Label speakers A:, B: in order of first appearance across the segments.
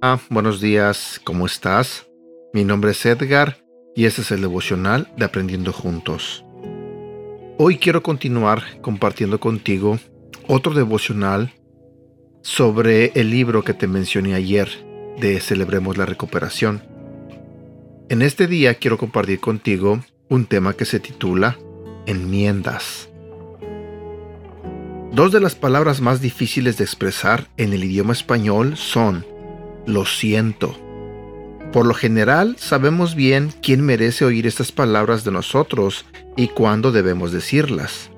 A: Ah, buenos días, ¿cómo estás? Mi nombre es Edgar y este es el devocional de Aprendiendo Juntos. Hoy quiero continuar compartiendo contigo otro devocional sobre el libro que te mencioné ayer de Celebremos la Recuperación. En este día quiero compartir contigo un tema que se titula Enmiendas. Dos de las palabras más difíciles de expresar en el idioma español son lo siento. Por lo general sabemos bien quién merece oír estas palabras de nosotros y cuándo debemos decirlas.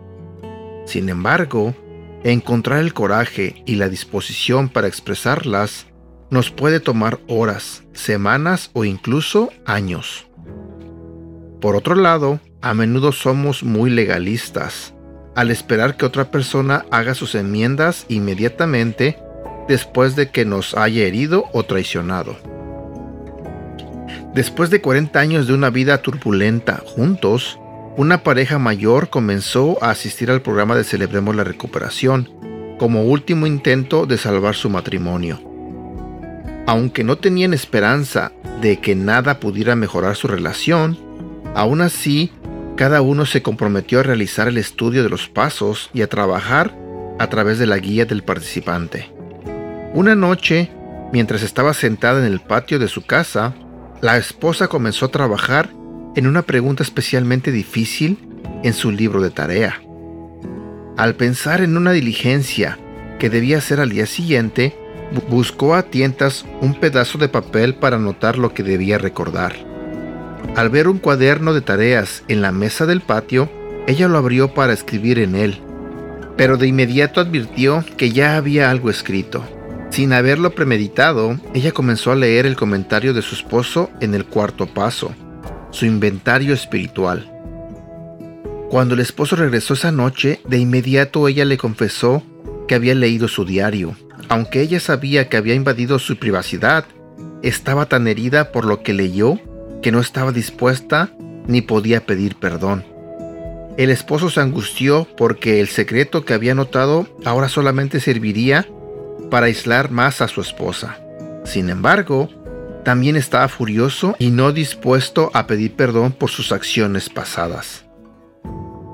A: Sin embargo, encontrar el coraje y la disposición para expresarlas nos puede tomar horas, semanas o incluso años. Por otro lado, a menudo somos muy legalistas, al esperar que otra persona haga sus enmiendas inmediatamente después de que nos haya herido o traicionado. Después de 40 años de una vida turbulenta juntos, una pareja mayor comenzó a asistir al programa de Celebremos la Recuperación como último intento de salvar su matrimonio. Aunque no tenían esperanza de que nada pudiera mejorar su relación, aún así, cada uno se comprometió a realizar el estudio de los pasos y a trabajar a través de la guía del participante. Una noche, mientras estaba sentada en el patio de su casa, la esposa comenzó a trabajar en una pregunta especialmente difícil en su libro de tarea. Al pensar en una diligencia que debía hacer al día siguiente, buscó a tientas un pedazo de papel para anotar lo que debía recordar. Al ver un cuaderno de tareas en la mesa del patio, ella lo abrió para escribir en él, pero de inmediato advirtió que ya había algo escrito. Sin haberlo premeditado, ella comenzó a leer el comentario de su esposo en el cuarto paso, su inventario espiritual. Cuando el esposo regresó esa noche, de inmediato ella le confesó que había leído su diario. Aunque ella sabía que había invadido su privacidad, estaba tan herida por lo que leyó que no estaba dispuesta ni podía pedir perdón. El esposo se angustió porque el secreto que había notado ahora solamente serviría para aislar más a su esposa. Sin embargo, también estaba furioso y no dispuesto a pedir perdón por sus acciones pasadas.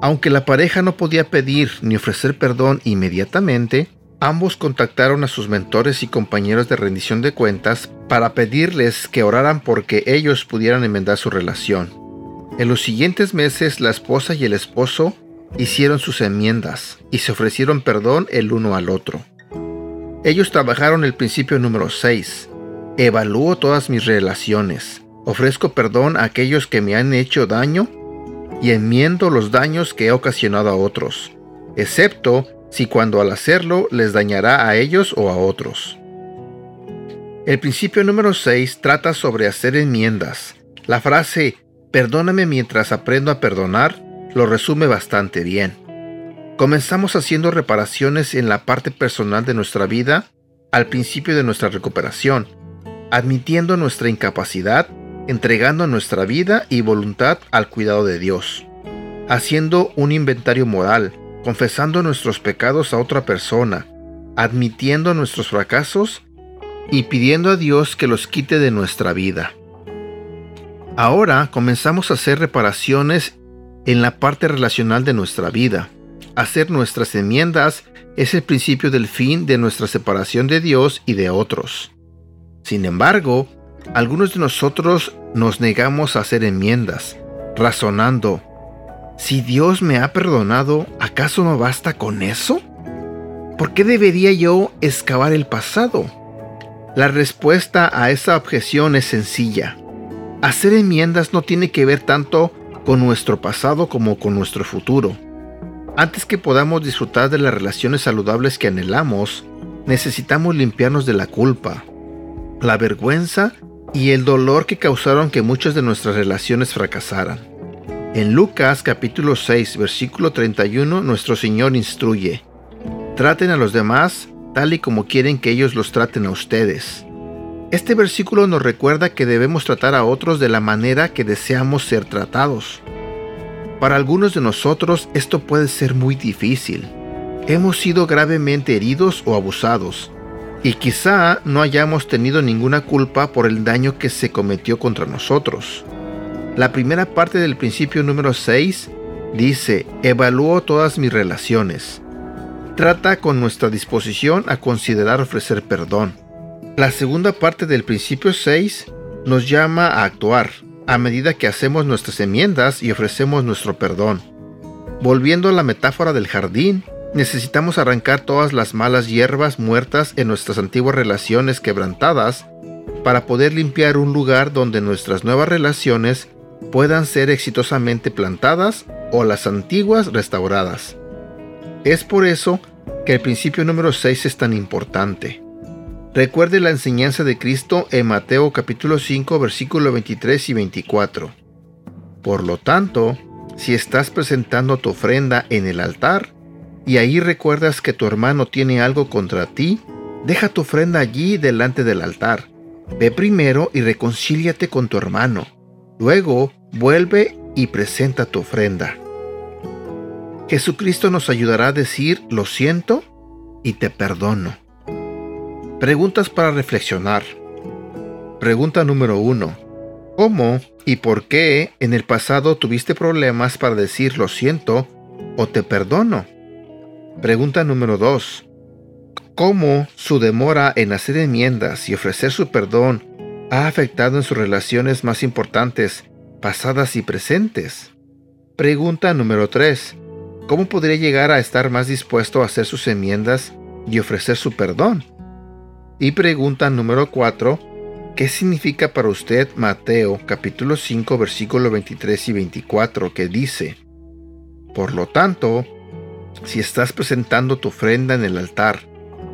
A: Aunque la pareja no podía pedir ni ofrecer perdón inmediatamente, ambos contactaron a sus mentores y compañeros de rendición de cuentas para pedirles que oraran porque ellos pudieran enmendar su relación. En los siguientes meses la esposa y el esposo hicieron sus enmiendas y se ofrecieron perdón el uno al otro. Ellos trabajaron el principio número 6. Evalúo todas mis relaciones. Ofrezco perdón a aquellos que me han hecho daño y enmiendo los daños que he ocasionado a otros, excepto si cuando al hacerlo les dañará a ellos o a otros. El principio número 6 trata sobre hacer enmiendas. La frase perdóname mientras aprendo a perdonar lo resume bastante bien. Comenzamos haciendo reparaciones en la parte personal de nuestra vida al principio de nuestra recuperación, admitiendo nuestra incapacidad, entregando nuestra vida y voluntad al cuidado de Dios, haciendo un inventario moral, confesando nuestros pecados a otra persona, admitiendo nuestros fracasos y pidiendo a Dios que los quite de nuestra vida. Ahora comenzamos a hacer reparaciones en la parte relacional de nuestra vida, hacer nuestras enmiendas es el principio del fin de nuestra separación de Dios y de otros. Sin embargo, algunos de nosotros nos negamos a hacer enmiendas, razonando, si Dios me ha perdonado, ¿acaso no basta con eso? ¿Por qué debería yo excavar el pasado? La respuesta a esa objeción es sencilla. Hacer enmiendas no tiene que ver tanto con nuestro pasado como con nuestro futuro. Antes que podamos disfrutar de las relaciones saludables que anhelamos, necesitamos limpiarnos de la culpa, la vergüenza y el dolor que causaron que muchas de nuestras relaciones fracasaran. En Lucas capítulo 6 versículo 31 nuestro Señor instruye, traten a los demás tal y como quieren que ellos los traten a ustedes. Este versículo nos recuerda que debemos tratar a otros de la manera que deseamos ser tratados. Para algunos de nosotros esto puede ser muy difícil. Hemos sido gravemente heridos o abusados, y quizá no hayamos tenido ninguna culpa por el daño que se cometió contra nosotros. La primera parte del principio número 6 dice, evalúo todas mis relaciones. Trata con nuestra disposición a considerar ofrecer perdón. La segunda parte del principio 6 nos llama a actuar a medida que hacemos nuestras enmiendas y ofrecemos nuestro perdón. Volviendo a la metáfora del jardín, necesitamos arrancar todas las malas hierbas muertas en nuestras antiguas relaciones quebrantadas para poder limpiar un lugar donde nuestras nuevas relaciones puedan ser exitosamente plantadas o las antiguas restauradas. Es por eso que el principio número 6 es tan importante. Recuerde la enseñanza de Cristo en Mateo capítulo 5 versículo 23 y 24. Por lo tanto, si estás presentando tu ofrenda en el altar y ahí recuerdas que tu hermano tiene algo contra ti, deja tu ofrenda allí delante del altar. Ve primero y reconcíliate con tu hermano. Luego, vuelve y presenta tu ofrenda. Jesucristo nos ayudará a decir, lo siento y te perdono. Preguntas para reflexionar. Pregunta número uno. ¿Cómo y por qué en el pasado tuviste problemas para decir lo siento o te perdono? Pregunta número 2. ¿Cómo su demora en hacer enmiendas y ofrecer su perdón ha afectado en sus relaciones más importantes, pasadas y presentes? Pregunta número 3. ¿Cómo podría llegar a estar más dispuesto a hacer sus enmiendas y ofrecer su perdón? Y pregunta número 4. ¿Qué significa para usted Mateo capítulo 5 versículo 23 y 24 que dice, Por lo tanto, si estás presentando tu ofrenda en el altar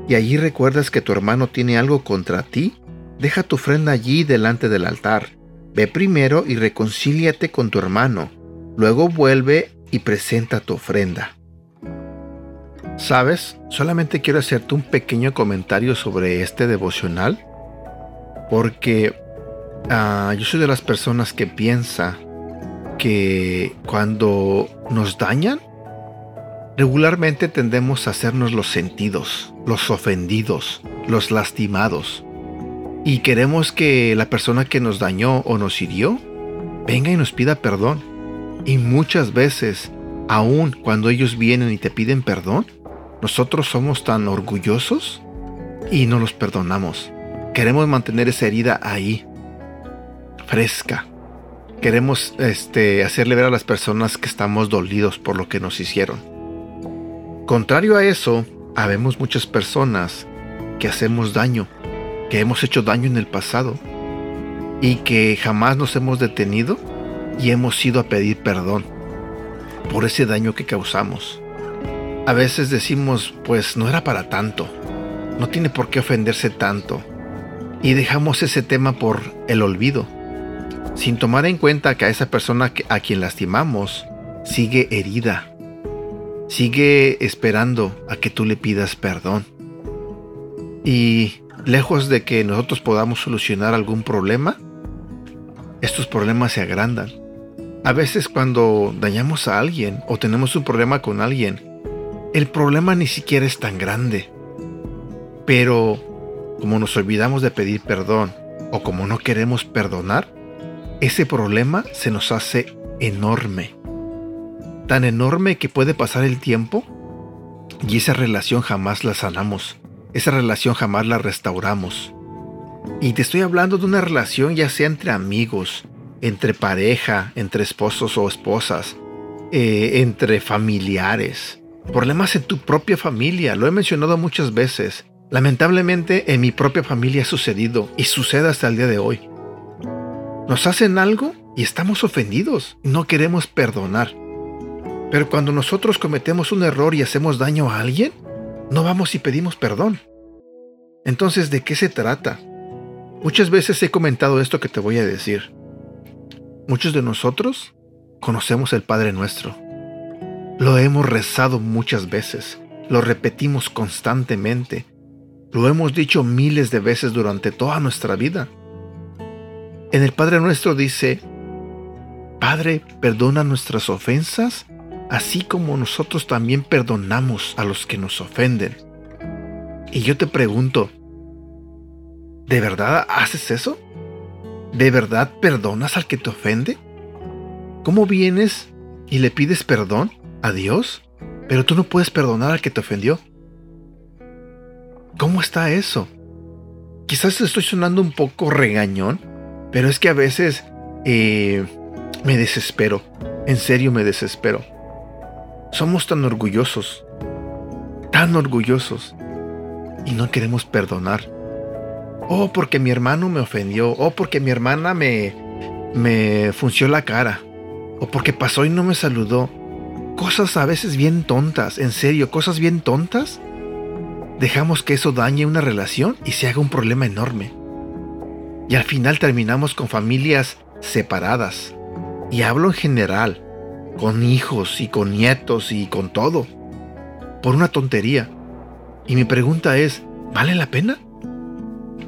A: y allí recuerdas que tu hermano tiene algo contra ti, Deja tu ofrenda allí delante del altar. Ve primero y reconcíliate con tu hermano. Luego vuelve y presenta tu ofrenda. ¿Sabes? Solamente quiero hacerte un pequeño comentario sobre este devocional. Porque ah, yo soy de las personas que piensa que cuando nos dañan, regularmente tendemos a hacernos los sentidos, los ofendidos, los lastimados y queremos que la persona que nos dañó o nos hirió venga y nos pida perdón. Y muchas veces, aun cuando ellos vienen y te piden perdón, nosotros somos tan orgullosos y no los perdonamos. Queremos mantener esa herida ahí, fresca. Queremos este, hacerle ver a las personas que estamos dolidos por lo que nos hicieron. Contrario a eso, habemos muchas personas que hacemos daño que hemos hecho daño en el pasado y que jamás nos hemos detenido y hemos ido a pedir perdón por ese daño que causamos. A veces decimos, pues no era para tanto, no tiene por qué ofenderse tanto, y dejamos ese tema por el olvido, sin tomar en cuenta que a esa persona a quien lastimamos sigue herida, sigue esperando a que tú le pidas perdón. Y lejos de que nosotros podamos solucionar algún problema, estos problemas se agrandan. A veces cuando dañamos a alguien o tenemos un problema con alguien, el problema ni siquiera es tan grande. Pero como nos olvidamos de pedir perdón o como no queremos perdonar, ese problema se nos hace enorme. Tan enorme que puede pasar el tiempo y esa relación jamás la sanamos esa relación jamás la restauramos. Y te estoy hablando de una relación ya sea entre amigos, entre pareja, entre esposos o esposas, eh, entre familiares, problemas en tu propia familia, lo he mencionado muchas veces. Lamentablemente en mi propia familia ha sucedido y sucede hasta el día de hoy. Nos hacen algo y estamos ofendidos, no queremos perdonar. Pero cuando nosotros cometemos un error y hacemos daño a alguien, no vamos y pedimos perdón. Entonces, ¿de qué se trata? Muchas veces he comentado esto que te voy a decir. Muchos de nosotros conocemos el Padre nuestro. Lo hemos rezado muchas veces, lo repetimos constantemente, Lo hemos dicho miles de veces durante toda nuestra vida. En el Padre nuestro dice, Padre, perdona nuestras ofensas, así como nosotros también perdonamos a los que nos ofenden. Y yo te pregunto, ¿de verdad haces eso? ¿De verdad perdonas al que te ofende? ¿Cómo vienes y le pides perdón a Dios, pero tú no puedes perdonar al que te ofendió? ¿Cómo está eso? Quizás estoy sonando un poco regañón, pero es que a veces eh, me desespero. En serio me desespero. Somos tan orgullosos, tan orgullosos, y no queremos perdonar. Oh, porque mi hermano me ofendió. Oh, porque mi hermana me, me funció la cara o porque pasó y no me saludó. Cosas a veces bien tontas, en serio, cosas bien tontas. Dejamos que eso dañe una relación y se haga un problema enorme. Y al final terminamos con familias separadas. Y hablo en general, con hijos y con nietos y con todo. Por una tontería. Y mi pregunta es, ¿vale la pena?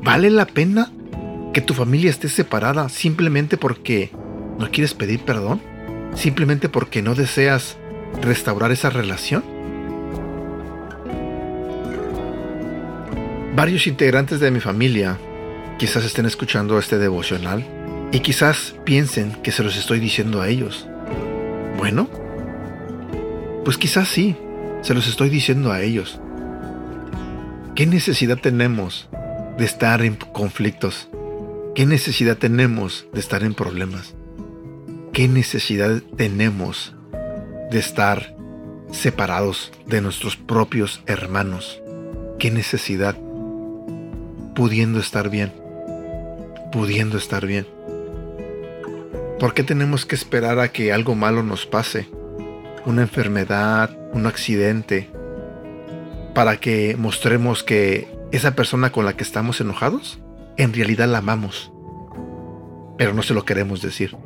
A: ¿Vale la pena que tu familia esté separada simplemente porque no quieres pedir perdón? simplemente porque no deseas restaurar esa relación? Varios integrantes de mi familia quizás estén escuchando este devocional y quizás piensen que se los estoy diciendo a ellos. Bueno, pues quizás sí, se los estoy diciendo a ellos. ¿Qué necesidad tenemos de estar en conflictos? ¿Qué necesidad tenemos de estar en problemas? ¿Qué necesidad tenemos de estar separados de nuestros propios hermanos? ¿Qué necesidad? Pudiendo estar bien. Pudiendo estar bien. ¿Por qué tenemos que esperar a que algo malo nos pase? Una enfermedad, un accidente, para que mostremos que esa persona con la que estamos enojados, en realidad la amamos, pero no se lo queremos decir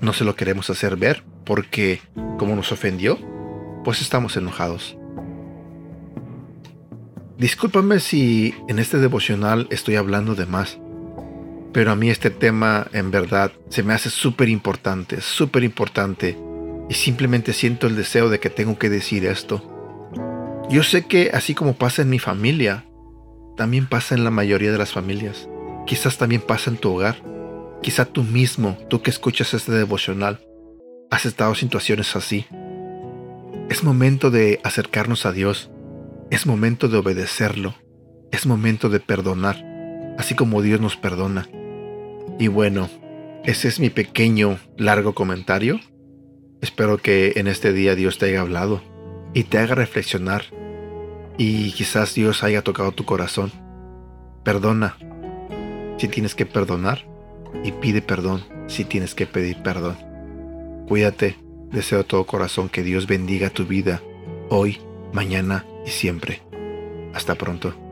A: no se lo queremos hacer ver porque como nos ofendió, pues estamos enojados. Discúlpame si en este devocional estoy hablando de más, pero a mí este tema en verdad se me hace súper importante, súper importante, y simplemente siento el deseo de que tengo que decir esto. Yo sé que así como pasa en mi familia, también pasa en la mayoría de las familias, quizás también pasa en tu hogar. Quizá tú mismo, tú que escuchas este devocional, has estado en situaciones así. Es momento de acercarnos a Dios. Es momento de obedecerlo. Es momento de perdonar, así como Dios nos perdona. Y bueno, ese es mi pequeño, largo comentario. Espero que en este día Dios te haya hablado y te haga reflexionar. Y quizás Dios haya tocado tu corazón. Perdona. Si tienes que perdonar, y pide perdón si tienes que pedir perdón. Cuídate, deseo de todo corazón que Dios bendiga tu vida hoy, mañana y siempre. Hasta pronto.